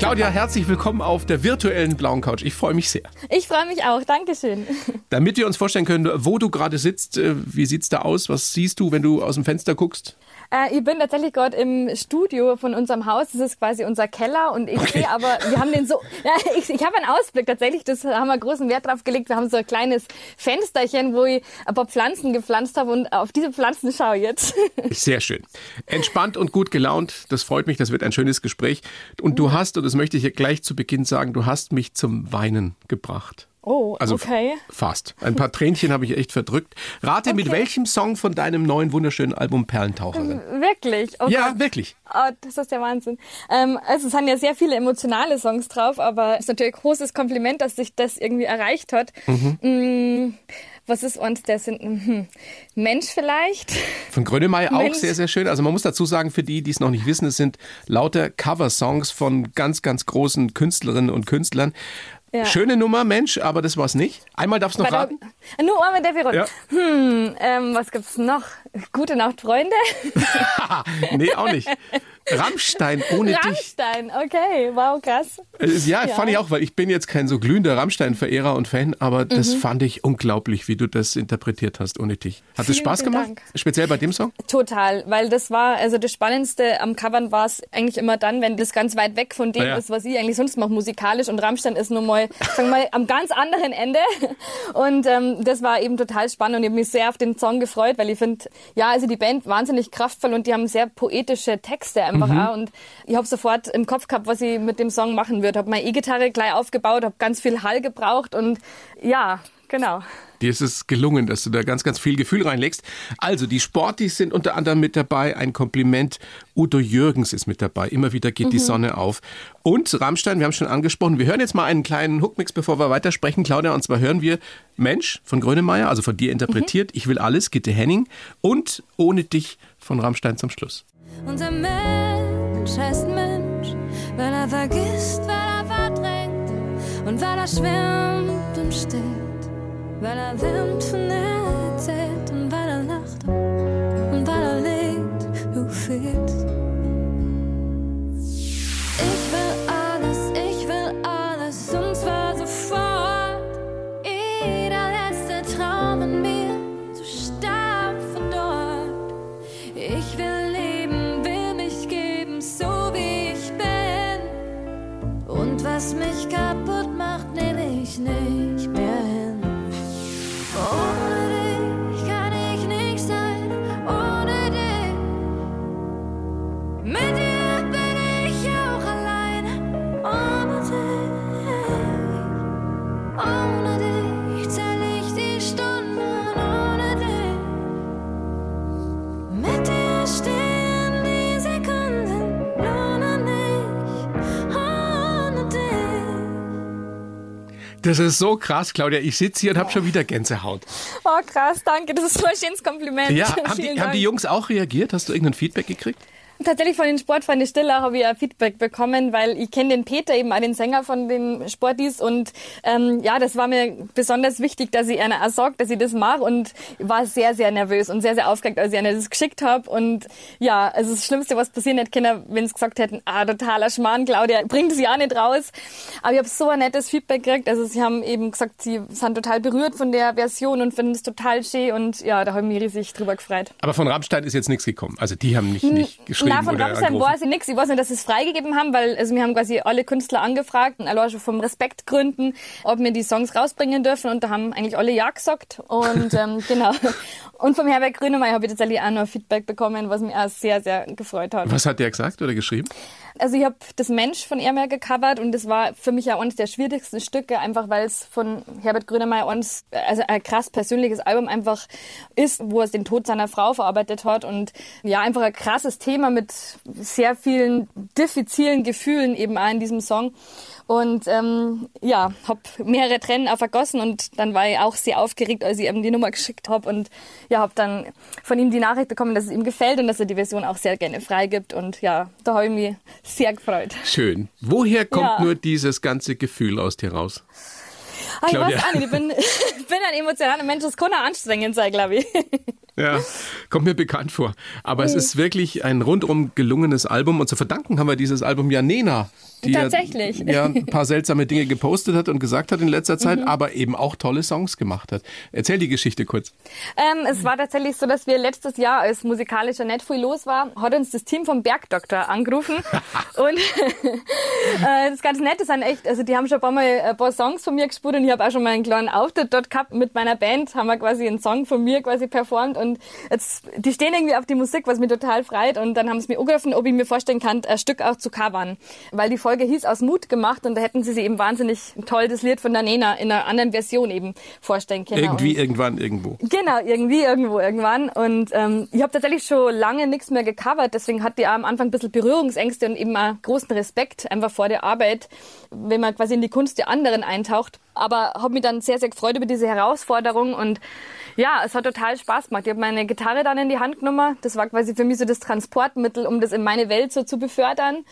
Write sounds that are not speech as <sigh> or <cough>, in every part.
Claudia, herzlich willkommen auf der virtuellen blauen Couch. Ich freue mich sehr. Ich freue mich auch. Dankeschön. <laughs> Damit wir uns vorstellen können, wo du gerade sitzt, äh, wie sieht's da aus? Was siehst du, wenn du aus dem Fenster guckst? Äh, ich bin tatsächlich gerade im Studio von unserem Haus. Das ist quasi unser Keller und ich okay. sehe aber, wir haben den so, <laughs> ja, ich, ich habe einen Ausblick tatsächlich, das haben wir großen Wert drauf gelegt. Wir haben so ein kleines Fensterchen, wo ich ein paar Pflanzen gepflanzt habe und auf diese Pflanzen schaue ich jetzt. <laughs> Sehr schön. Entspannt und gut gelaunt, das freut mich, das wird ein schönes Gespräch. Und du hast, und das möchte ich hier gleich zu Beginn sagen, du hast mich zum Weinen gebracht. Oh, also okay. Fast. Ein paar Tränchen habe ich echt verdrückt. Rate, okay. mit welchem Song von deinem neuen wunderschönen Album Perlentaucherin? Wirklich? Oh ja, wirklich. Oh, das ist der Wahnsinn. Ähm, also es sind ja sehr viele emotionale Songs drauf, aber es ist natürlich ein großes Kompliment, dass sich das irgendwie erreicht hat. Mhm. Mm, was ist uns der sind? Hm, Mensch vielleicht? Von Grönemeyer auch sehr, sehr schön. Also man muss dazu sagen, für die, die es noch nicht wissen, es sind lauter Cover-Songs von ganz, ganz großen Künstlerinnen und Künstlern. Ja. Schöne Nummer, Mensch, aber das war's nicht. Einmal darfst du noch raten. nur einmal der wir ja. Hm, ähm, was gibt's noch? Gute Nacht, Freunde? <laughs> nee, auch nicht. Rammstein ohne Rammstein, dich. Rammstein, okay, wow, krass. Äh, ja, ja, fand ich auch, weil ich bin jetzt kein so glühender Rammstein-Verehrer und Fan, aber das mhm. fand ich unglaublich, wie du das interpretiert hast ohne dich. Hat es Spaß gemacht? Dank. Speziell bei dem Song? Total, weil das war, also das Spannendste am Covern war es eigentlich immer dann, wenn das ganz weit weg von dem ja. ist, was ich eigentlich sonst mache musikalisch und Rammstein ist nun mal, sagen wir mal, am ganz anderen Ende und ähm, das war eben total spannend und ich habe mich sehr auf den Song gefreut, weil ich finde, ja, also die Band wahnsinnig kraftvoll und die haben sehr poetische Texte einfach mhm. auch. Und ich habe sofort im Kopf gehabt, was ich mit dem Song machen würde. Habe meine E-Gitarre gleich aufgebaut, habe ganz viel Hall gebraucht und ja, genau. Dir ist es gelungen, dass du da ganz, ganz viel Gefühl reinlegst. Also, die Sportis sind unter anderem mit dabei. Ein Kompliment. Udo Jürgens ist mit dabei. Immer wieder geht mhm. die Sonne auf. Und Rammstein, wir haben schon angesprochen. Wir hören jetzt mal einen kleinen Hookmix, bevor wir weitersprechen, Claudia. Und zwar hören wir Mensch von Grönemeyer, also von dir interpretiert. Mhm. Ich will alles, Gitte Henning. Und Ohne dich von Rammstein zum Schluss. Unser Mensch heißt Mensch, weil er vergisst, weil er verdrängt und weil er schwimmt und steht, weil er Wind von Das ist so krass, Claudia. Ich sitze hier und habe schon wieder Gänsehaut. Oh, krass, danke. Das ist so ein schönes Kompliment. Ja, <laughs> haben die, haben die Jungs auch reagiert? Hast du irgendein Feedback gekriegt? Tatsächlich von den Sportfreunde Stiller habe ich ein Feedback bekommen, weil ich kenne den Peter eben auch den Sänger von den Sportis und ähm, ja, das war mir besonders wichtig, dass ich einer auch sagt, dass ich das mache und war sehr, sehr nervös und sehr, sehr aufgeregt, als ich einer das geschickt habe und ja, also das Schlimmste, was passieren hätte können, wenn sie gesagt hätten, ah, totaler Schmarrn, Claudia, bringt es ja nicht raus. Aber ich habe so ein nettes Feedback gekriegt, also sie haben eben gesagt, sie sind total berührt von der Version und finden es total schön und ja, da habe ich mich riesig drüber gefreut. Aber von Rammstein ist jetzt nichts gekommen, also die haben nicht, nicht geschrieben Nein, von Rammstein weiß ich nichts. Ich weiß nicht, dass sie es freigegeben haben, weil also wir haben quasi alle Künstler angefragt, allein schon vom Respektgründen, ob wir die Songs rausbringen dürfen und da haben eigentlich alle Ja gesagt und ähm, <laughs> genau. Und vom Herbert Grünemeyer habe ich tatsächlich auch noch Feedback bekommen, was mich auch sehr, sehr gefreut hat. Was hat der gesagt oder geschrieben? Also ich habe das Mensch von Ermer gecovert und das war für mich auch eines der schwierigsten Stücke, einfach weil es von Herbert Grönemeyer uns, also ein krass persönliches Album einfach ist, wo er den Tod seiner Frau verarbeitet hat und ja, einfach ein krasses Thema mit sehr vielen diffizilen Gefühlen eben auch in diesem Song. Und ähm, ja, habe mehrere Tränen auch vergossen und dann war ich auch sehr aufgeregt, als ich ihm die Nummer geschickt habe und ja, habe dann von ihm die Nachricht bekommen, dass es ihm gefällt und dass er die Version auch sehr gerne freigibt und ja, da habe ich mich sehr gefreut. Schön. Woher kommt ja. nur dieses ganze Gefühl aus dir raus? Ah, ich weiß auch nicht, ich bin, <laughs> bin ein emotionaler Mensch, das kann auch anstrengend sein, glaube ich. <laughs> Ja, kommt mir bekannt vor. Aber es ist wirklich ein rundum gelungenes Album und zu verdanken haben wir dieses Album ja Nena, die Tatsächlich. Ja, ja ein paar seltsame Dinge gepostet hat und gesagt hat in letzter Zeit, mhm. aber eben auch tolle Songs gemacht hat. Erzähl die Geschichte kurz. Ähm, es war tatsächlich so, dass wir letztes Jahr, als musikalischer nicht viel los war, hat uns das Team vom Bergdoktor angerufen <laughs> und <laughs> äh, das ist ganz nett, das sind echt, also die haben schon ein paar Mal ein paar Songs von mir gespielt und ich habe auch schon mal einen kleinen Auftritt dort gehabt mit meiner Band, haben wir quasi einen Song von mir quasi performt und jetzt, die stehen irgendwie auf die Musik, was mich total freut und dann haben sie mir angerufen, ob ich mir vorstellen kann, ein Stück auch zu covern, weil die Folge hieß aus Mut gemacht und da hätten sie sich eben wahnsinnig toll das Lied von der Nena in einer anderen Version eben vorstellen können. Irgendwie, und irgendwann, irgendwo. Genau, irgendwie, irgendwo, irgendwann. Und ähm, ich habe tatsächlich schon lange nichts mehr gecovert, deswegen hatte ich am Anfang ein bisschen Berührungsängste und eben auch großen Respekt einfach vor der Arbeit, wenn man quasi in die Kunst der anderen eintaucht. Aber habe mich dann sehr, sehr gefreut über diese Herausforderung und ja, es hat total Spaß gemacht. Ich habe meine Gitarre dann in die Hand genommen. Das war quasi für mich so das Transportmittel, um das in meine Welt so zu befördern.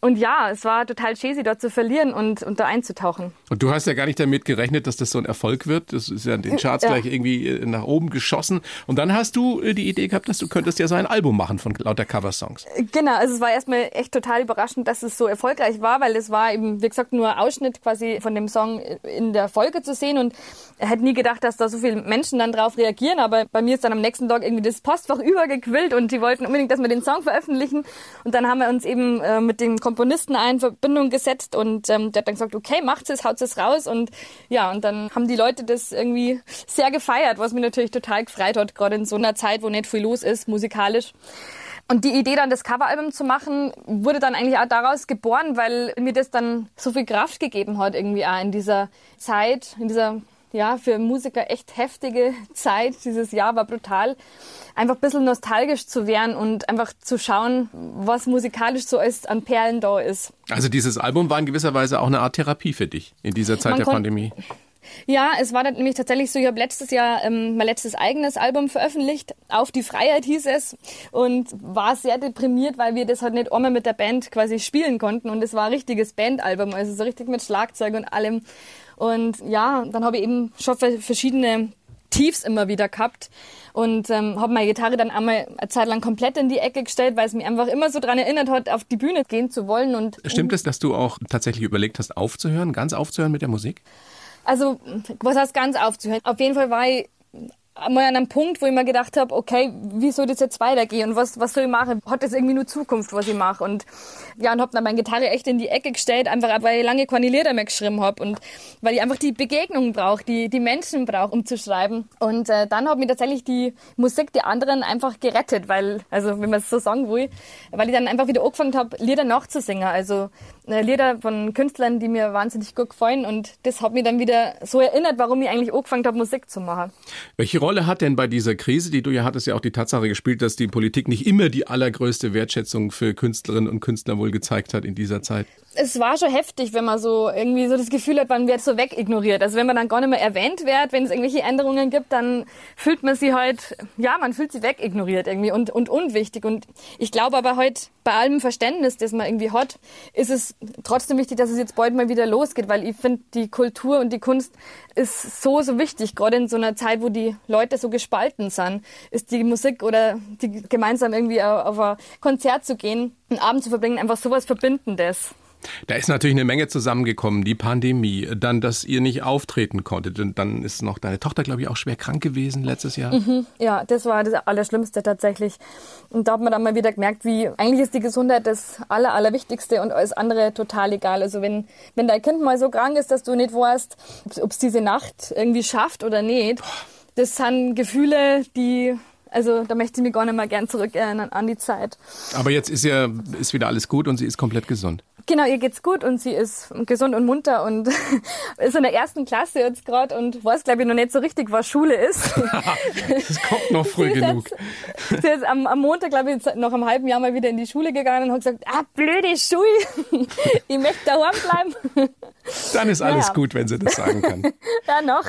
Und ja, es war total cheesy, dort zu verlieren und, und da einzutauchen. Und du hast ja gar nicht damit gerechnet, dass das so ein Erfolg wird. Das ist ja in den Charts ja. gleich irgendwie äh, nach oben geschossen. Und dann hast du äh, die Idee gehabt, dass du könntest ja so ein Album machen von lauter Coversongs. Genau, also es war erstmal echt total überraschend, dass es so erfolgreich war, weil es war eben, wie gesagt, nur Ausschnitt quasi von dem Song in der Folge zu sehen. Und hätte nie gedacht, dass da so viele Menschen dann drauf reagieren. Aber bei mir ist dann am nächsten Tag irgendwie das Postfach <laughs> übergequillt und die wollten unbedingt, dass wir den Song veröffentlichen. Und dann haben wir uns eben äh, mit dem Komponisten in Verbindung gesetzt und ähm, der hat dann gesagt, okay, macht es, haut es raus und ja, und dann haben die Leute das irgendwie sehr gefeiert, was mich natürlich total gefreut hat, gerade in so einer Zeit, wo nicht viel los ist, musikalisch. Und die Idee dann das Coveralbum zu machen, wurde dann eigentlich auch daraus geboren, weil mir das dann so viel Kraft gegeben hat irgendwie auch in dieser Zeit, in dieser ja, für Musiker echt heftige <laughs> Zeit. Dieses Jahr war brutal. Einfach ein bisschen nostalgisch zu werden und einfach zu schauen, was musikalisch so ist, an Perlen da ist. Also dieses Album war in gewisser Weise auch eine Art Therapie für dich in dieser Zeit Man der Pandemie. Ja, es war dann nämlich tatsächlich so, ich habe letztes Jahr ähm, mein letztes eigenes Album veröffentlicht, Auf die Freiheit hieß es, und war sehr deprimiert, weil wir das halt nicht einmal mit der Band quasi spielen konnten und es war ein richtiges Bandalbum, also so richtig mit Schlagzeug und allem. Und ja, dann habe ich eben schon verschiedene Tiefs immer wieder gehabt und ähm, habe meine Gitarre dann einmal eine Zeit lang komplett in die Ecke gestellt, weil es mich einfach immer so daran erinnert hat, auf die Bühne gehen zu wollen. Und Stimmt es, dass du auch tatsächlich überlegt hast, aufzuhören, ganz aufzuhören mit der Musik? Also, was heißt ganz aufzuhören? Auf jeden Fall war ich einmal an einem Punkt, wo ich mir gedacht habe, okay, wie soll das jetzt weitergehen und was, was soll ich machen? Hat das irgendwie nur Zukunft, was ich mache? Und ja, und habe dann meine Gitarre echt in die Ecke gestellt, einfach weil ich lange keine Lieder mehr geschrieben habe und weil ich einfach die Begegnung brauche, die, die Menschen brauche, um zu schreiben. Und äh, dann hat mir tatsächlich die Musik der anderen einfach gerettet, weil, also wenn man es so sagen will, weil ich dann einfach wieder angefangen habe, Lieder nachzusingen. Also äh, Lieder von Künstlern, die mir wahnsinnig gut gefallen und das hat mich dann wieder so erinnert, warum ich eigentlich angefangen habe, Musik zu machen. Welche Rolle hat denn bei dieser Krise, die du ja hattest, ja auch die Tatsache gespielt, dass die Politik nicht immer die allergrößte Wertschätzung für Künstlerinnen und Künstler wohl gezeigt hat in dieser Zeit? Es war schon heftig, wenn man so irgendwie so das Gefühl hat, man wird so wegignoriert. Also wenn man dann gar nicht mehr erwähnt wird, wenn es irgendwelche Änderungen gibt, dann fühlt man sie halt, ja, man fühlt sie wegignoriert irgendwie und, und unwichtig. Und ich glaube aber heute, bei allem Verständnis, das man irgendwie hat, ist es trotzdem wichtig, dass es jetzt bald mal wieder losgeht, weil ich finde, die Kultur und die Kunst ist so, so wichtig. Gerade in so einer Zeit, wo die Leute so gespalten sind, ist die Musik oder die gemeinsam irgendwie auf ein Konzert zu gehen, einen Abend zu verbringen, einfach sowas Verbindendes. Da ist natürlich eine Menge zusammengekommen. Die Pandemie, dann, dass ihr nicht auftreten konntet. Und dann ist noch deine Tochter, glaube ich, auch schwer krank gewesen letztes Jahr. Mhm, ja, das war das Allerschlimmste tatsächlich. Und da hat man dann mal wieder gemerkt, wie eigentlich ist die Gesundheit das Aller, Allerwichtigste und alles andere total egal. Also wenn, wenn dein Kind mal so krank ist, dass du nicht weißt, ob es diese Nacht irgendwie schafft oder nicht, das sind Gefühle, die also da möchte ich mich gar nicht mehr gern zurückerinnern an die Zeit. Aber jetzt ist ja ist wieder alles gut und sie ist komplett gesund. Genau, ihr geht's gut und sie ist gesund und munter und <laughs> ist in der ersten Klasse jetzt gerade und weiß, glaube ich, noch nicht so richtig, was Schule ist. <laughs> das kommt noch <laughs> früh genug. Jetzt, sie ist am, am Montag, glaube ich, noch einem halben Jahr mal wieder in die Schule gegangen und hat gesagt, ah, blöde Schule, ich möchte daheim bleiben. Dann ist alles Naja. gut, wenn sie das sagen kann. <laughs> Ja, noch.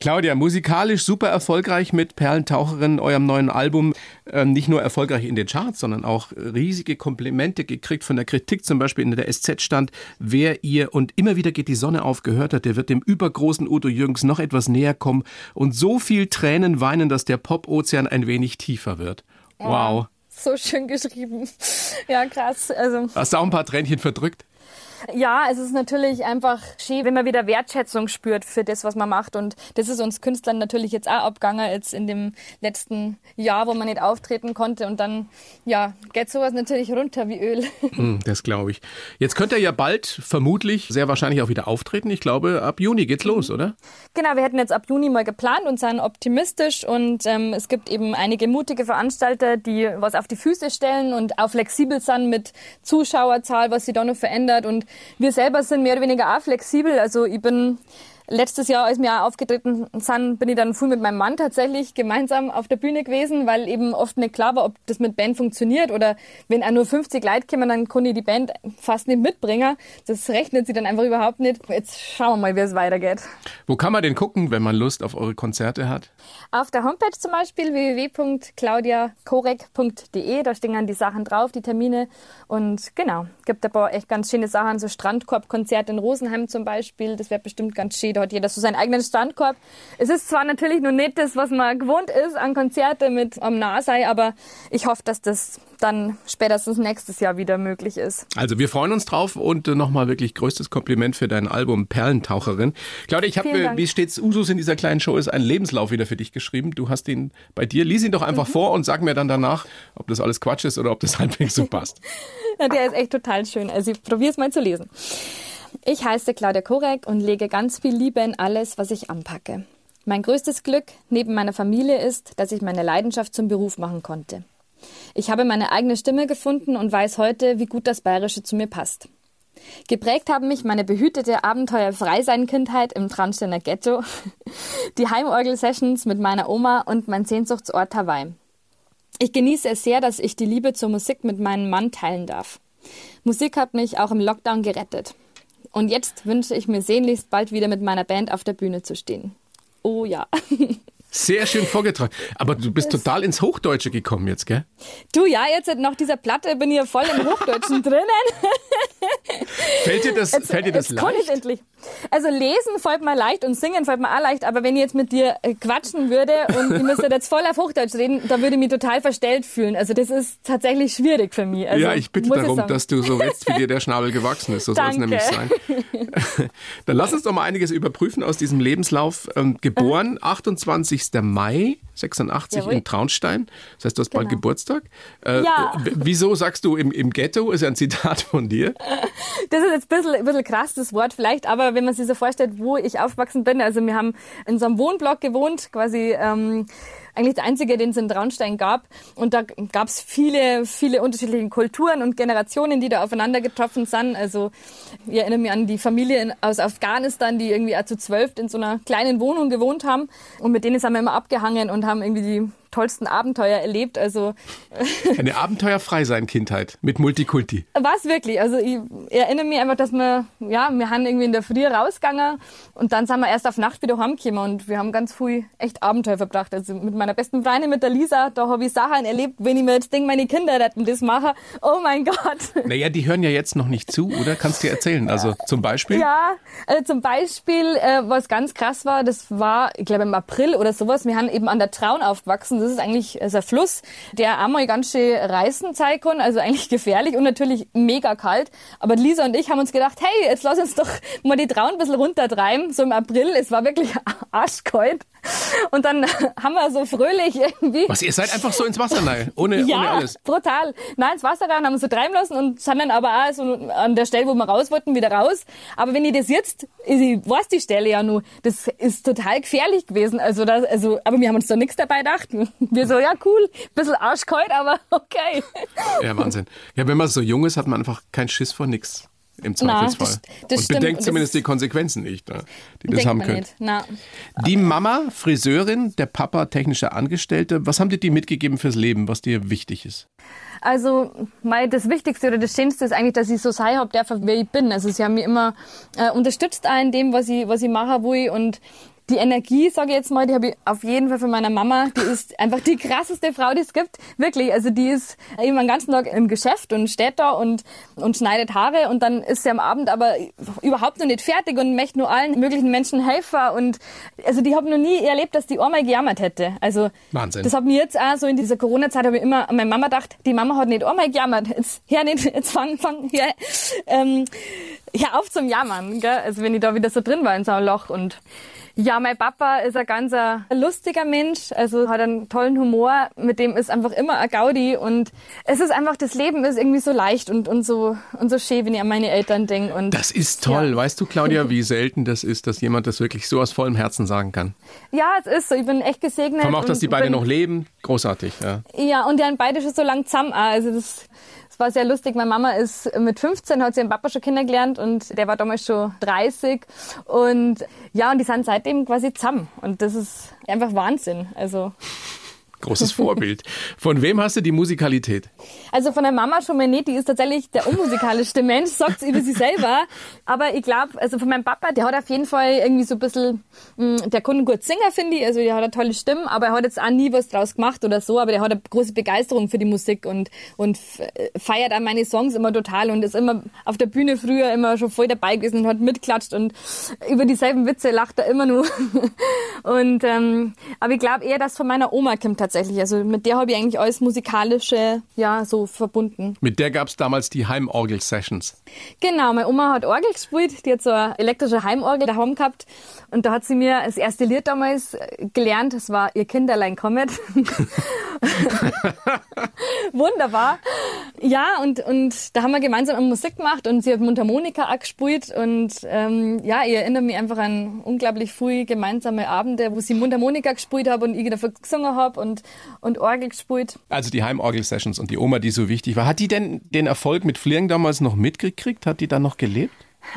Claudia, musikalisch super erfolgreich mit Perlentaucherin, eurem neuen Album. Ähm, nicht nur erfolgreich in den Charts, sondern auch riesige Komplimente gekriegt von der Kritik. Zum Beispiel in der SZ stand, wer ihr und immer wieder geht die Sonne auf gehört hat, der wird dem übergroßen Udo Jürgens noch etwas näher kommen und so viel Tränen weinen, dass der Pop-Ozean ein wenig tiefer wird. Wow. So schön geschrieben. <laughs> Ja, krass. Also, Hast du auch ein paar Tränchen verdrückt? Ja, es ist natürlich einfach schön, wenn man wieder Wertschätzung spürt für das, was man macht. Und das ist uns Künstlern natürlich jetzt auch abgegangen, jetzt in dem letzten Jahr, wo man nicht auftreten konnte. Und dann, ja, geht sowas natürlich runter wie Öl. <laughs> Hm, das glaube ich. Jetzt könnt ihr ja bald, vermutlich, sehr wahrscheinlich auch wieder auftreten. Ich glaube, ab Juni geht's los, oder? Genau, wir hätten jetzt ab Juni mal geplant und sind optimistisch und ähm, es gibt eben einige mutige Veranstalter, die was auf die Füße stellen und auch flexibel sind mit Zuschauerzahl, was sich da noch verändert und wir selber sind mehr oder weniger auch flexibel. Also ich bin letztes Jahr, als wir auch aufgetreten sind, bin ich dann früh mit meinem Mann tatsächlich gemeinsam auf der Bühne gewesen, weil eben oft nicht klar war, ob das mit Band funktioniert oder wenn auch nur 50 Leute kommen, dann kann ich die Band fast nicht mitbringen. Das rechnet sich dann einfach überhaupt nicht. Jetzt schauen wir mal, wie es weitergeht. Wo kann man denn gucken, wenn man Lust auf eure Konzerte hat? Auf der Homepage zum Beispiel www.claudiakorek.de, da stehen dann die Sachen drauf, die Termine. Und genau, gibt ein paar echt ganz schöne Sachen, so Strandkorb-Konzert in Rosenheim zum Beispiel, das wäre bestimmt ganz schön. Da hat jeder so seinen eigenen Strandkorb. Es ist zwar natürlich noch nicht das, was man gewohnt ist an Konzerte mit am Nahsei, aber ich hoffe, dass das dann spätestens nächstes Jahr wieder möglich ist. Also wir freuen uns drauf und äh, nochmal wirklich größtes Kompliment für dein Album Perlentaucherin. Claudia, ich habe, äh, wie stets Usus in dieser kleinen Show ist, einen Lebenslauf wieder für dich geschrieben. Du hast ihn bei dir. Lies ihn doch einfach Mhm. vor und sag mir dann danach, ob das alles Quatsch ist oder ob das <laughs> halbwegs so passt. <laughs> Ja, der ist echt total schön. Also ich probiere es mal zu lesen. Ich heiße Claudia Korek und lege ganz viel Liebe in alles, was ich anpacke. Mein größtes Glück neben meiner Familie ist, dass ich meine Leidenschaft zum Beruf machen konnte. Ich habe meine eigene Stimme gefunden und weiß heute, wie gut das Bayerische zu mir passt. Geprägt haben mich meine behütete Abenteuer-Freisein-Kindheit im Traunsteiner Ghetto, <laughs> die Heimorgel-Sessions mit meiner Oma und mein Sehnsuchtsort Hawaii. Ich genieße es sehr, dass ich die Liebe zur Musik mit meinem Mann teilen darf. Musik hat mich auch im Lockdown gerettet. Und jetzt wünsche ich mir sehnlichst bald wieder mit meiner Band auf der Bühne zu stehen. Oh ja. <laughs> Sehr schön vorgetragen. Aber du bist total ins Hochdeutsche gekommen jetzt, gell? Du ja, jetzt nach dieser Platte bin ich ja voll im Hochdeutschen <laughs> drinnen. Fällt dir das, fällt dir das jetzt ich leicht? endlich. Also lesen fällt mir leicht und singen fällt mir auch leicht, aber wenn ich jetzt mit dir äh, quatschen würde und ich müsste jetzt voll auf Hochdeutsch reden, dann würde ich mich total verstellt fühlen. Also das ist tatsächlich schwierig für mich. Also, ja, ich bitte darum, sagen. dass du so wächst, wie dir der Schnabel gewachsen ist. So soll es nämlich sein. <laughs> Dann lass uns doch mal einiges überprüfen aus diesem Lebenslauf. Ähm, geboren 28. Mai 86 Jawohl. in Traunstein. Das heißt, du hast bald Genau. Geburtstag. Äh, Ja. Wieso sagst du im, im Ghetto? Ist ja ein Zitat von dir. Das ist jetzt ein bisschen, ein bisschen krass, das Wort vielleicht, aber wenn man sich so vorstellt, wo ich aufgewachsen bin, also wir haben in so einem Wohnblock gewohnt, quasi ähm, eigentlich der einzige, den es in Traunstein gab. Und da gab es viele, viele unterschiedliche Kulturen und Generationen, die da aufeinander getroffen sind. Also ich erinnere mich an die Familie in, aus Afghanistan, die irgendwie auch zu zwölf in so einer kleinen Wohnung gewohnt haben. Und mit denen sind wir immer abgehangen und haben irgendwie die tollsten Abenteuer erlebt. Also Eine <laughs> abenteuerfrei sein Kindheit mit Multikulti. was wirklich? Also ich erinnere mich einfach, dass wir, ja, wir haben irgendwie in der Früh rausgegangen und dann sind wir erst auf Nacht wieder heimgekommen und wir haben ganz viel echt Abenteuer verbracht. Also mit meiner besten Freundin, mit der Lisa, da habe ich Sachen erlebt, wenn ich mir jetzt denke, meine Kinder retten das mache. Oh mein Gott. Naja, die hören ja jetzt noch nicht zu, oder? Kannst du dir erzählen? Also zum Beispiel? Ja, also zum Beispiel, äh, was ganz krass war, das war, ich glaube im April oder sowas, wir haben eben an der Traun aufgewachsen. Das ist eigentlich äh, so ein Fluss, der einmal ganz schön reißen zeigen kann, also eigentlich <laughs> gefährlich und natürlich mega kalt. Aber Lisa und ich haben uns gedacht, hey, jetzt lass uns doch mal die Traun ein bisschen runtertreiben, so im April. Es war wirklich <laughs> arschkalt. Und dann <laughs> haben wir so fröhlich irgendwie Was, ihr seid einfach so ins Wasser rein, ohne, ja, ohne alles. brutal. Nein, ins Wasser rein, haben uns so treiben lassen und sind dann aber auch so an der Stelle, wo wir raus wollten, wieder raus. Aber wenn ich das jetzt, ich weiß die Stelle ja nur, das ist total gefährlich gewesen. Also, das, also, aber wir haben uns da nichts dabei gedacht. Wir <laughs> so, ja cool, bisschen arschkalt, aber <laughs> okay. Ja, Wahnsinn. Ja, wenn man so jung ist, hat man einfach keinen Schiss vor nix. im Zweifelsfall. das- das und stimmt. bedenkt zumindest die Konsequenzen nicht, ne, die das haben können. Na. Die Mama, Friseurin, der Papa, technischer Angestellte. Was haben dir die mitgegeben fürs Leben, was dir wichtig ist? Also, mein, das Wichtigste oder das Schönste ist eigentlich, dass ich so sein hab, darf, wie ich bin. Also, sie haben mich immer äh, unterstützt in dem, was ich, was ich machen will und die Energie, sage ich jetzt mal, die habe ich auf jeden Fall von meiner Mama. Die <laughs> ist einfach die krasseste Frau, die es gibt. Wirklich. Also die ist immer den ganzen Tag im Geschäft und steht da und, und schneidet Haare und dann ist sie am Abend aber überhaupt noch nicht fertig und möchte nur allen möglichen Menschen helfen. Und also die habe noch nie erlebt, dass die einmal gejammert hätte. Also Wahnsinn. das hat mir jetzt auch so in dieser Corona-Zeit habe ich immer an meine Mama gedacht, die Mama hat nicht einmal gejammert. Jetzt hör nicht, jetzt fang, fang, hör, ähm, hör auf zum Jammern, gell? Also wenn ich da wieder so drin war in so einem Loch und ja, mein Papa ist ein ganz ein lustiger Mensch, also hat einen tollen Humor, mit dem ist einfach immer ein Gaudi und es ist einfach, das Leben ist irgendwie so leicht und, und so und so schön, wenn ich an meine Eltern denke. Und Das ist toll. Ja. Weißt du, Claudia, <laughs> wie selten das ist, dass jemand das wirklich so aus vollem Herzen sagen kann. Ja, es ist so. Ich bin echt gesegnet. Vor allem auch, dass die beide noch leben. Großartig, ja. Ja, und die haben beide schon so lang zusammen. Also das, war sehr lustig. Meine Mama ist mit 15, hat sie ihren Papa schon kennengelernt und der war damals schon 30. Und ja, und die sind seitdem quasi zusammen. Und das ist einfach Wahnsinn. Also, Großes Vorbild. Von wem hast du die Musikalität? also von der Mama nicht. Die ist tatsächlich der unmusikalischste Mensch, sagt sie über sie selber. Aber ich glaube, also von meinem Papa, der hat auf jeden Fall irgendwie so ein bisschen, mh, der kann gut singen, finde ich. Also der hat eine tolle Stimme, aber er hat jetzt auch nie was draus gemacht oder so. Aber der hat eine große Begeisterung für die Musik und, und äh, feiert auch meine Songs immer total und ist immer auf der Bühne früher immer schon voll dabei gewesen und hat mitklatscht und über dieselben Witze lacht er immer nur. <laughs> und ähm, aber ich glaube eher, dass von meiner Oma kommt tatsächlich. Also mit der habe ich eigentlich alles musikalische ja so verbunden. Mit der gab es damals die Heimorgel-Sessions. Genau, meine Oma hat Orgel gespielt, die hat so eine elektrische Heimorgel daheim gehabt und da hat sie mir das erste Lied damals äh, gelernt, das war Ihr Kinderlein kommet. <laughs> Wunderbar. Ja, und, und da haben wir gemeinsam Musik gemacht und sie hat Mundharmonika auch gespielt und ähm, ja, ich erinnere mich einfach an unglaublich viele gemeinsame Abende, wo sie Mundharmonika gespielt habe und ich dafür gesungen habe und, und Orgel gespielt. Also die Heimorgel-Sessions und die Oma, die so wichtig war. Hat die denn den Erfolg mit Fliegen damals noch mitgekriegt? Hat die dann noch gelebt?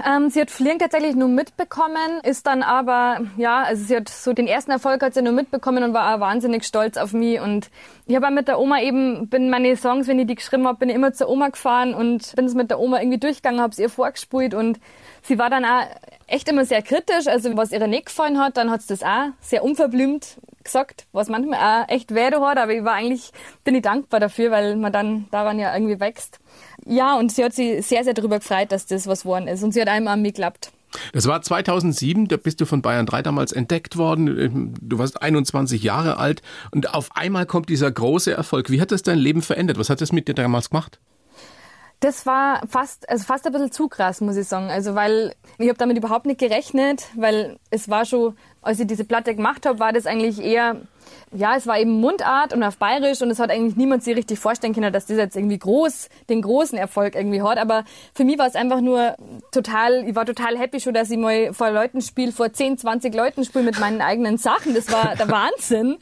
Ähm, sie hat Fliegen tatsächlich nur mitbekommen, ist dann aber, ja, also sie hat so den ersten Erfolg hat sie nur mitbekommen und war auch wahnsinnig stolz auf mich. Und ich habe mit der Oma eben, bin meine Songs, wenn ich die geschrieben habe, bin ich immer zur Oma gefahren und bin es mit der Oma irgendwie durchgegangen, habe es ihr vorgespielt und sie war dann auch echt immer sehr kritisch, also was ihr nicht gefallen hat, dann hat sie das auch sehr unverblümt gesagt, was manchmal auch echt weh hat, aber ich war eigentlich, bin ich dankbar dafür, weil man dann daran ja irgendwie wächst. Ja, und sie hat sich sehr, sehr darüber gefreut, dass das was geworden ist. Und sie hat einmal an mich geklappt. Das war 2007, da bist du von Bayern 3 damals entdeckt worden. Du warst 21 Jahre alt und auf einmal kommt dieser große Erfolg. Wie hat das dein Leben verändert? Was hat das mit dir damals gemacht? Das war fast, also fast ein bisschen zu krass, muss ich sagen. Also weil ich habe damit überhaupt nicht gerechnet, weil es war schon, als ich diese Platte gemacht habe, war das eigentlich eher, ja, es war eben Mundart und auf Bayerisch und es hat eigentlich niemand sich richtig vorstellen können, dass das jetzt irgendwie groß, den großen Erfolg irgendwie hat. Aber für mich war es einfach nur total, ich war total happy schon, dass ich mal vor Leuten spiele, vor 10, 20 Leuten spiele mit meinen eigenen Sachen. Das war der Wahnsinn.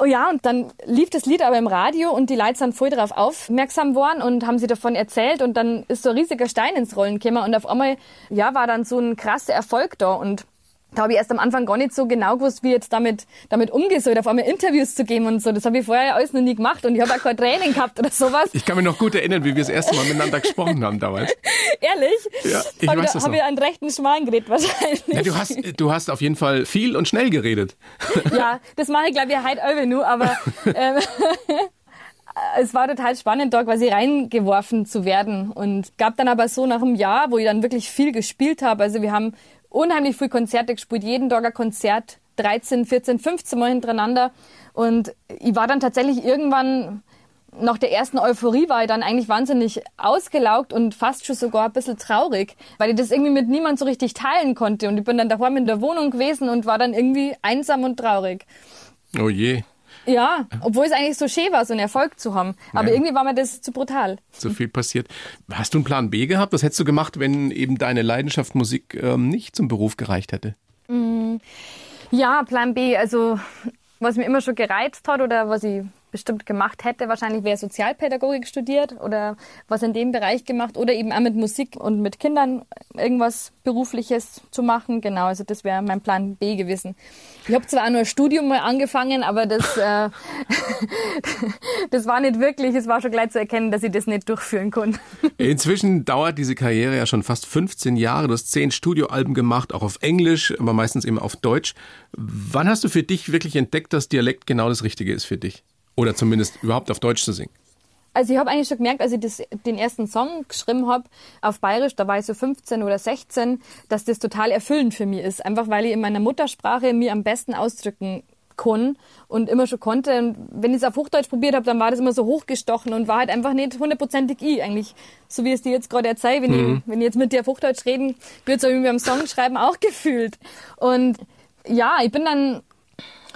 Oh ja, und dann lief das Lied aber im Radio und die Leute sind voll darauf aufmerksam worden und haben sie davon erzählt und dann ist so ein riesiger Stein ins Rollen gekommen und auf einmal, ja, war dann so ein krasser Erfolg da und da habe ich erst am Anfang gar nicht so genau gewusst, wie ich jetzt damit, damit umgehen soll, auf einmal Interviews zu geben und so. Das habe ich vorher alles noch nie gemacht und ich habe auch kein Training gehabt oder sowas. Ich kann mich noch gut erinnern, wie wir das erste Mal miteinander gesprochen haben damals. <laughs> Ehrlich? Ja, ich hab weiß da, das Habe ich einen rechten Schmalen geredet wahrscheinlich. Ja, du, hast, du hast auf jeden Fall viel und schnell geredet. Ja, das mache ich glaube ich heute auch nur, aber <laughs> ähm, <laughs> es war total spannend, da quasi reingeworfen zu werden und gab dann aber so nach einem Jahr, wo ich dann wirklich viel gespielt habe. Also wir haben unheimlich viel Konzerte gespielt, jeden Tag ein Konzert, 13, 14, 15 Mal hintereinander und ich war dann tatsächlich irgendwann nach der ersten Euphorie war ich dann eigentlich wahnsinnig ausgelaugt und fast schon sogar ein bisschen traurig, weil ich das irgendwie mit niemand so richtig teilen konnte. Und ich bin dann daheim in der Wohnung gewesen und war dann irgendwie einsam und traurig. Oh je, Ja, obwohl es eigentlich so schön war, so einen Erfolg zu haben. Aber Ja. irgendwie war mir das zu brutal. so viel passiert. Hast du einen Plan B gehabt? Was hättest du gemacht, wenn eben deine Leidenschaft Musik ähm, nicht zum Beruf gereicht hätte? Ja, Plan B, also was mir immer schon gereizt hat oder was ich bestimmt gemacht hätte. Wahrscheinlich wäre Sozialpädagogik studiert oder was in dem Bereich gemacht oder eben auch mit Musik und mit Kindern irgendwas Berufliches zu machen. Genau, also das wäre mein Plan B gewesen. Ich habe zwar auch nur ein Studium mal angefangen, aber das, äh, <laughs> das war nicht wirklich, es war schon gleich zu erkennen, dass ich das nicht durchführen kann. Inzwischen dauert diese Karriere ja schon fast 15 Jahre. Du hast zehn Studioalben gemacht, auch auf Englisch, aber meistens eben auf Deutsch. Wann hast du für dich wirklich entdeckt, dass Dialekt genau das Richtige ist für dich? Oder zumindest überhaupt auf Deutsch zu singen? Also ich habe eigentlich schon gemerkt, als ich das, den ersten Song geschrieben habe auf Bayerisch, da war ich so 15 oder 16, dass das total erfüllend für mich ist. Einfach weil ich in meiner Muttersprache mir am besten ausdrücken kann und immer schon konnte. Und wenn ich es auf Hochdeutsch probiert habe, dann war das immer so hochgestochen und war halt einfach nicht hundertprozentig ich. Eigentlich, so wie es dir jetzt gerade erzähle, wenn, mhm. ich, wenn ich jetzt mit dir auf Hochdeutsch reden, wird es irgendwie am Song schreiben auch gefühlt. Und ja, ich bin dann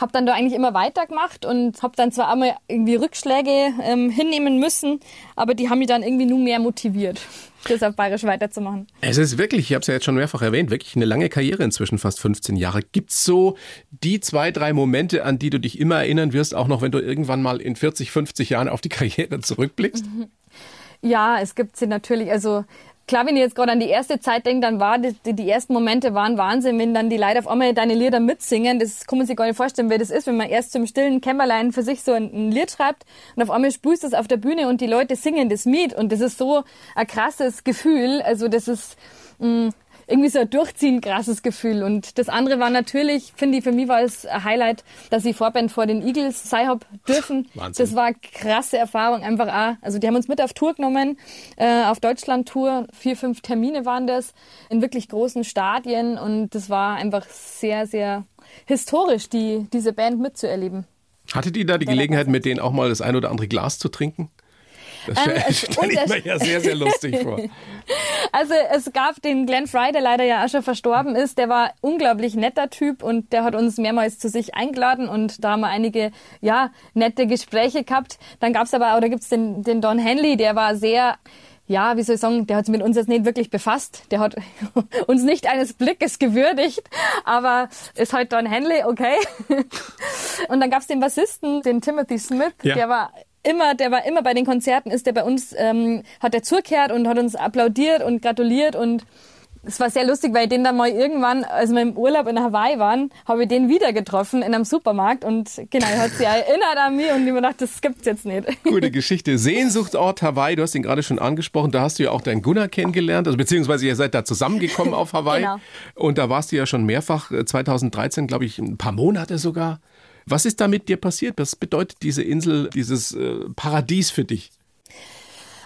habe dann da eigentlich immer weitergemacht und habe dann zwar einmal irgendwie Rückschläge ähm, hinnehmen müssen, aber die haben mich dann irgendwie nur mehr motiviert, <laughs> das auf Bayerisch weiterzumachen. Es ist wirklich, ich habe es ja jetzt schon mehrfach erwähnt, wirklich eine lange Karriere inzwischen, fast 15 Jahre. Gibt es so die zwei, drei Momente, an die du dich immer erinnern wirst, auch noch wenn du irgendwann mal in 40, 50 Jahren auf die Karriere zurückblickst? <laughs> Ja, es gibt sie natürlich. Also klar, wenn ich jetzt gerade an die erste Zeit denke, dann war die, die, ersten Momente waren Wahnsinn, wenn dann die Leute auf einmal deine Lieder mitsingen. Das kann man sich gar nicht vorstellen, wer das ist, wenn man erst zum stillen Kämmerlein für sich so ein, ein Lied schreibt und auf einmal spürst du es auf der Bühne und die Leute singen das mit und das ist so ein krasses Gefühl. Also das ist mh, mm, irgendwie so ein durchziehend krasses Gefühl. Und das andere war natürlich, finde ich, für mich war es ein Highlight, dass ich Vorband vor den Eagles sein hab dürfen. <laughs> Wahnsinn. Das war eine krasse Erfahrung, einfach auch. Also die haben uns mit auf Tour genommen, äh, auf Deutschland-Tour. Vier, fünf Termine waren das, in wirklich großen Stadien. Und das war einfach sehr, sehr historisch, die, diese Band mitzuerleben. Hattet ihr da die Gelegenheit, mit denen auch mal das ein oder andere Glas zu trinken? Das ähm, <laughs> stelle ich mir ja sehr, sehr lustig vor. <laughs> Also es gab den Glenn Fry, der leider ja auch schon verstorben ist. Der war unglaublich netter Typ und der hat uns mehrmals zu sich eingeladen und da haben wir einige ja nette Gespräche gehabt. Dann gab's aber, oder gibt's den, den Don Henley, der war sehr ja, wie soll ich sagen, der hat sich mit uns jetzt nicht wirklich befasst. Der hat <laughs> uns nicht eines Blickes gewürdigt, aber ist halt Don Henley, okay. Und dann gab's den Bassisten, den Timothy Smith, ja. der war immer, der war immer bei den Konzerten, ist der bei uns, ähm, hat er zurückkehrt und hat uns applaudiert und gratuliert und es war sehr lustig, weil ich den dann mal irgendwann, als wir im Urlaub in Hawaii waren, habe ich den wieder getroffen in einem Supermarkt und genau, er hat sich erinnert an mich und ich mir gedacht, das gibt's jetzt nicht. Gute <laughs> Geschichte. Sehnsuchtsort Hawaii, du hast ihn gerade schon angesprochen, da hast du ja auch deinen Gunnar kennengelernt, also beziehungsweise ihr seid da zusammengekommen auf <laughs> Hawaii genau. und da warst du ja schon mehrfach, 2013 äh, glaube ich, ein paar Monate sogar. Was ist da mit dir passiert? Was bedeutet diese Insel, dieses äh, Paradies für dich?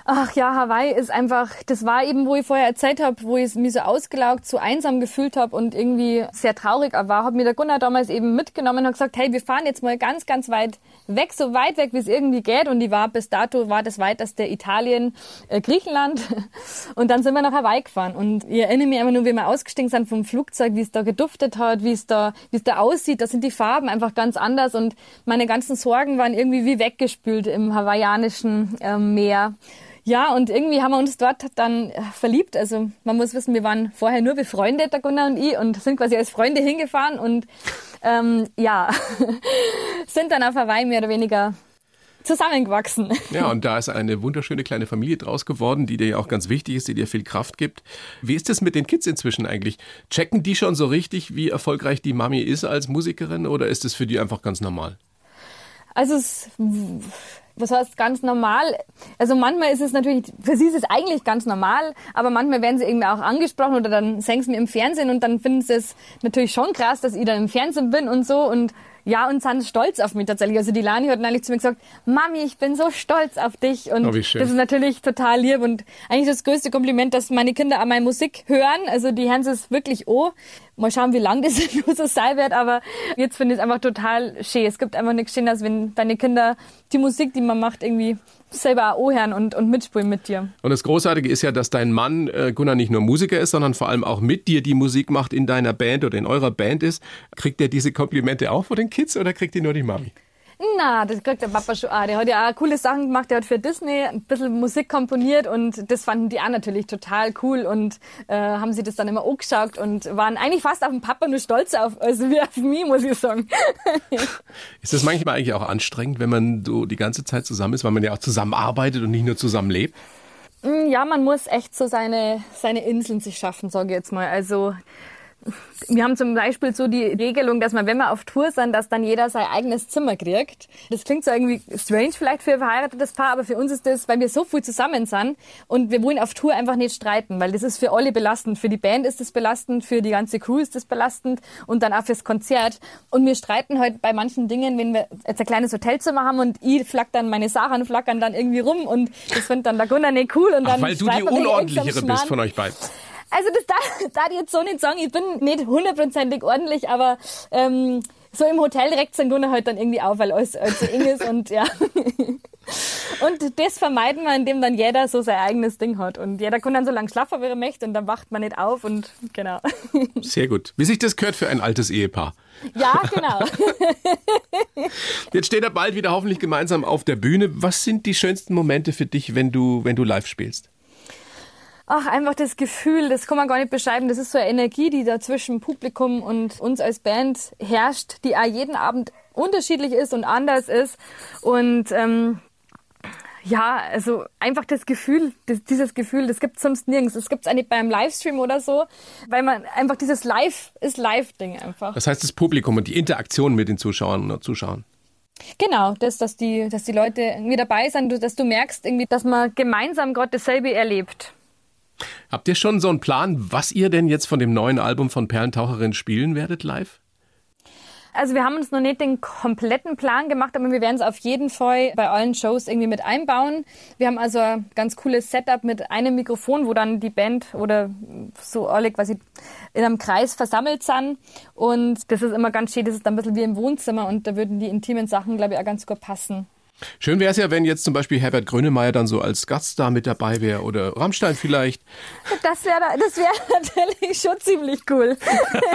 Ach ja, Hawaii ist einfach, das war eben, wo ich vorher erzählt habe, wo ich mich so ausgelaugt, so einsam gefühlt habe und irgendwie sehr traurig war, hat mir der Gunnar damals eben mitgenommen und hat gesagt, hey, wir fahren jetzt mal ganz, ganz weit weg, so weit weg, wie es irgendwie geht. Und die war bis dato war das weiteste Italien, äh, Griechenland. <laughs> Und dann sind wir nach Hawaii gefahren. Und ich erinnere mich immer nur, wie wir ausgestiegen sind vom Flugzeug, wie es da geduftet hat, wie es da, wie es da aussieht. Da sind die Farben einfach ganz anders und meine ganzen Sorgen waren irgendwie wie weggespült im hawaiianischen äh, Meer. Ja, und irgendwie haben wir uns dort dann äh, verliebt. Also man muss wissen, wir waren vorher nur befreundet, der Gunnar und ich, und sind quasi als Freunde hingefahren und ähm, ja, <laughs> sind dann auf Hawaii mehr oder weniger zusammengewachsen. Ja, und da ist eine wunderschöne kleine Familie draus geworden, die dir ja auch ganz wichtig ist, die dir viel Kraft gibt. Wie ist es mit den Kids inzwischen eigentlich? Checken die schon so richtig, wie erfolgreich die Mami ist als Musikerin oder ist es für die einfach ganz normal? Also es was heißt ganz normal? Also manchmal ist es natürlich, für sie ist es eigentlich ganz normal, aber manchmal werden sie irgendwie auch angesprochen oder dann sehen sie mir im Fernsehen und dann finden sie es natürlich schon krass, dass ich da im Fernsehen bin und so und ja, und sind stolz auf mich tatsächlich. Also die Lani hat neulich zu mir gesagt, Mami, ich bin so stolz auf dich. Und oh, das ist natürlich total lieb und eigentlich das größte Kompliment, dass meine Kinder auch meine Musik hören. Also die hören es wirklich oh. Mal schauen, wie lang das nur so sein wird, aber jetzt finde ich es einfach total schön. Es gibt einfach nichts Schöneres, wenn deine Kinder die Musik, die man macht, irgendwie selber auch hören und, und mitspielen mit dir. Und das Großartige ist ja, dass dein Mann äh, Gunnar nicht nur Musiker ist, sondern vor allem auch mit dir die Musik macht in deiner Band oder in eurer Band ist. Kriegt er diese Komplimente auch von den Kids oder kriegt ihr nur die Mami? Na, das kriegt der Papa schon auch. Der hat ja auch coole Sachen gemacht. Der hat für Disney ein bisschen Musik komponiert und das fanden die auch natürlich total cool und äh, haben sie das dann immer angeschaut und waren eigentlich fast auf den Papa nur stolz auf, also wie auf mich, muss ich sagen. <laughs> ist das manchmal eigentlich auch anstrengend, wenn man so die ganze Zeit zusammen ist, weil man ja auch zusammenarbeitet und nicht nur zusammen lebt? Mm, ja, man muss echt so seine, seine Inseln sich schaffen, sage ich jetzt mal. Also wir haben zum Beispiel so die Regelung, dass man, wenn wir auf Tour sind, dass dann jeder sein eigenes Zimmer kriegt. Das klingt so irgendwie strange vielleicht für ein verheiratetes Paar, aber für uns ist das, weil wir so viel zusammen sind und wir wollen auf Tour einfach nicht streiten, weil das ist für alle belastend. Für die Band ist das belastend, für die ganze Crew ist das belastend und dann auch fürs Konzert. Und wir streiten halt bei manchen Dingen, wenn wir jetzt ein kleines Hotelzimmer haben und ich flack dann meine Sachen flackern dann irgendwie rum und das findet dann der Gunnar nicht cool und dann Ach, weil du die unordentlichere bist von euch beiden. Also das darf, darf ich jetzt so nicht sagen. Ich bin nicht hundertprozentig ordentlich, aber ähm, so im Hotel regt es Gunnar halt dann irgendwie auf, weil alles, alles so eng ist <laughs> und ja. Und das vermeiden wir, indem dann jeder so sein eigenes Ding hat. Und jeder kann dann so lange schlafen, wie er möchte, und dann wacht man nicht auf und genau. Sehr gut. Wie sich das gehört für ein altes Ehepaar. Ja, genau. <laughs> Jetzt steht er bald wieder hoffentlich gemeinsam auf der Bühne. Was sind die schönsten Momente für dich, wenn du, wenn du live spielst? Ach, einfach das Gefühl, das kann man gar nicht beschreiben. Das ist so eine Energie, die da zwischen Publikum und uns als Band herrscht, die auch jeden Abend unterschiedlich ist und anders ist. Und ähm, ja, also einfach das Gefühl, das, dieses Gefühl, das gibt's sonst nirgends. Das gibt's auch nicht beim Livestream oder so, weil man einfach dieses Live ist Live-Ding einfach. Das heißt, das Publikum und die Interaktion mit den Zuschauern und Zuschauern. Genau, das, dass die, dass die Leute irgendwie dabei sind, dass du merkst irgendwie, dass man gemeinsam gerade dasselbe erlebt. Habt ihr schon so einen Plan, was ihr denn jetzt von dem neuen Album von Perlentaucherin spielen werdet live? Also wir haben uns noch nicht den kompletten Plan gemacht, aber wir werden es auf jeden Fall bei allen Shows irgendwie mit einbauen. Wir haben also ein ganz cooles Setup mit einem Mikrofon, wo dann die Band oder so alle quasi in einem Kreis versammelt sind. Und das ist immer ganz schön, das ist dann ein bisschen wie im Wohnzimmer und da würden die intimen Sachen, glaube ich, auch ganz gut passen. Schön wäre es ja, wenn jetzt zum Beispiel Herbert Grönemeyer dann so als Gaststar mit dabei wäre oder Rammstein vielleicht. Das wäre das wär <laughs> natürlich schon ziemlich cool.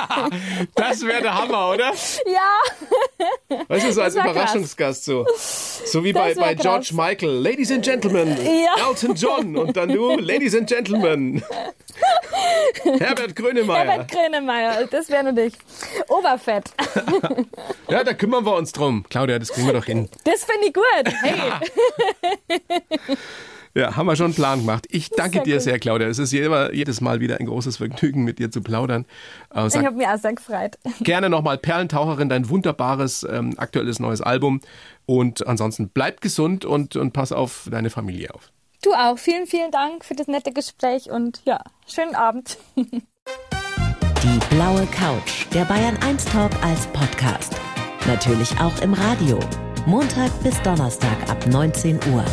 <laughs> das wäre der Hammer, oder? Ja. Weißt du, so als Überraschungsgast so. So wie bei, bei George Michael. Ladies and Gentlemen, ja. Elton John und dann du, Ladies and Gentlemen. <laughs> Herbert Grönemeyer. Herbert Grönemeyer, das wäre natürlich Oberfett. <laughs> ja, da kümmern wir uns drum. Claudia, das kriegen wir doch hin. Das finde ich gut. Hey. Ja, haben wir schon einen Plan gemacht. Ich danke dir gut. sehr, Claudia. Es ist jedes Mal wieder ein großes Vergnügen, mit dir zu plaudern. Äh, sag, ich habe mich auch sehr gefreut. Gerne nochmal Perlentaucherin, dein wunderbares ähm, aktuelles neues Album. Und ansonsten bleib gesund und, und pass auf deine Familie auf. Du auch. Vielen, vielen Dank für das nette Gespräch und ja, schönen Abend. <laughs> Die blaue Couch, der Bayern 1 Talk als Podcast. Natürlich auch im Radio. Montag bis Donnerstag ab 19 Uhr.